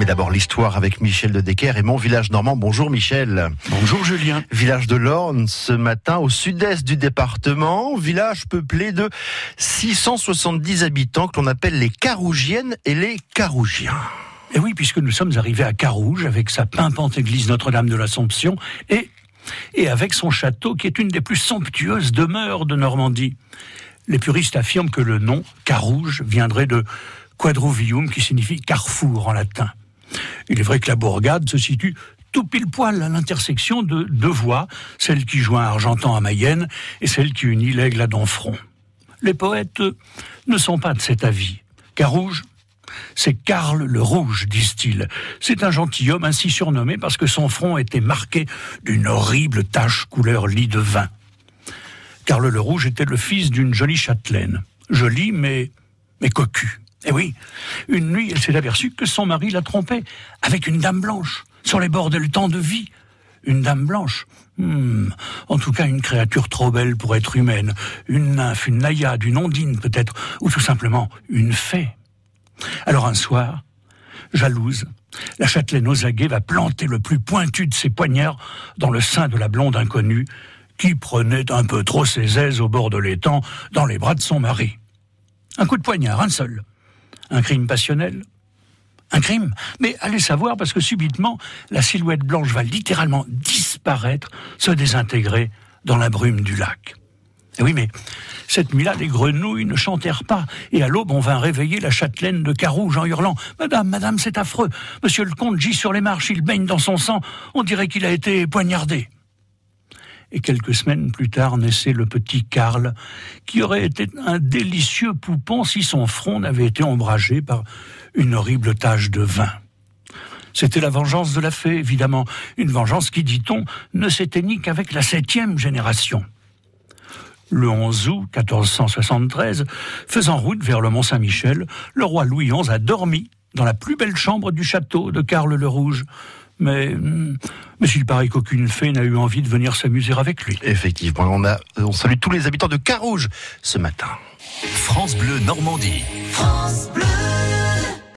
Mais d'abord l'histoire avec Michel de Decker et mon village normand. Bonjour Michel. Bonjour Julien. Village de l'Orne ce matin au sud-est du département. Village peuplé de 670 habitants que l'on appelle les Carougiennes et les Carougiens. Et oui, puisque nous sommes arrivés à Carouge avec sa pimpante église Notre-Dame de l'Assomption et, et avec son château qui est une des plus somptueuses demeures de Normandie. Les puristes affirment que le nom Carouge viendrait de quadruvium qui signifie carrefour en latin. Il est vrai que la bourgade se situe tout pile poil à l'intersection de deux voies, celle qui joint Argentan à Mayenne et celle qui unit l'Aigle à Donfront. Les poètes ne sont pas de cet avis. Carouge, c'est Karl le Rouge, disent-ils. C'est un gentilhomme ainsi surnommé parce que son front était marqué d'une horrible tache couleur lit de vin. Karl le Rouge était le fils d'une jolie châtelaine. Jolie, mais, mais cocu. Et oui, une nuit, elle s'est aperçue que son mari la trompait avec une dame blanche, sur les bords de temps de vie. Une dame blanche. Hmm, en tout cas, une créature trop belle pour être humaine. Une nymphe, une naïade, une ondine peut-être, ou tout simplement une fée. Alors un soir, jalouse, la châtelaine Osaguet va planter le plus pointu de ses poignards dans le sein de la blonde inconnue, qui prenait un peu trop ses aises au bord de l'étang dans les bras de son mari. Un coup de poignard, un seul. Un crime passionnel Un crime Mais allez savoir parce que subitement, la silhouette blanche va littéralement disparaître, se désintégrer dans la brume du lac. Et oui, mais cette nuit-là, les grenouilles ne chantèrent pas, et à l'aube, on vint réveiller la châtelaine de Carouge en hurlant Madame, madame, c'est affreux. Monsieur le comte gît sur les marches, il baigne dans son sang, on dirait qu'il a été poignardé et quelques semaines plus tard naissait le petit Karl, qui aurait été un délicieux poupon si son front n'avait été ombragé par une horrible tache de vin. C'était la vengeance de la fée, évidemment, une vengeance qui, dit-on, ne s'éteignit qu'avec la septième génération. Le 11 août 1473, faisant route vers le Mont-Saint-Michel, le roi Louis XI a dormi dans la plus belle chambre du château de Karl le Rouge, mais, mais il paraît qu'aucune fée n'a eu envie de venir s'amuser avec lui. Effectivement, on, a, on salue tous les habitants de Carouge ce matin. France Bleu Normandie. France Bleu.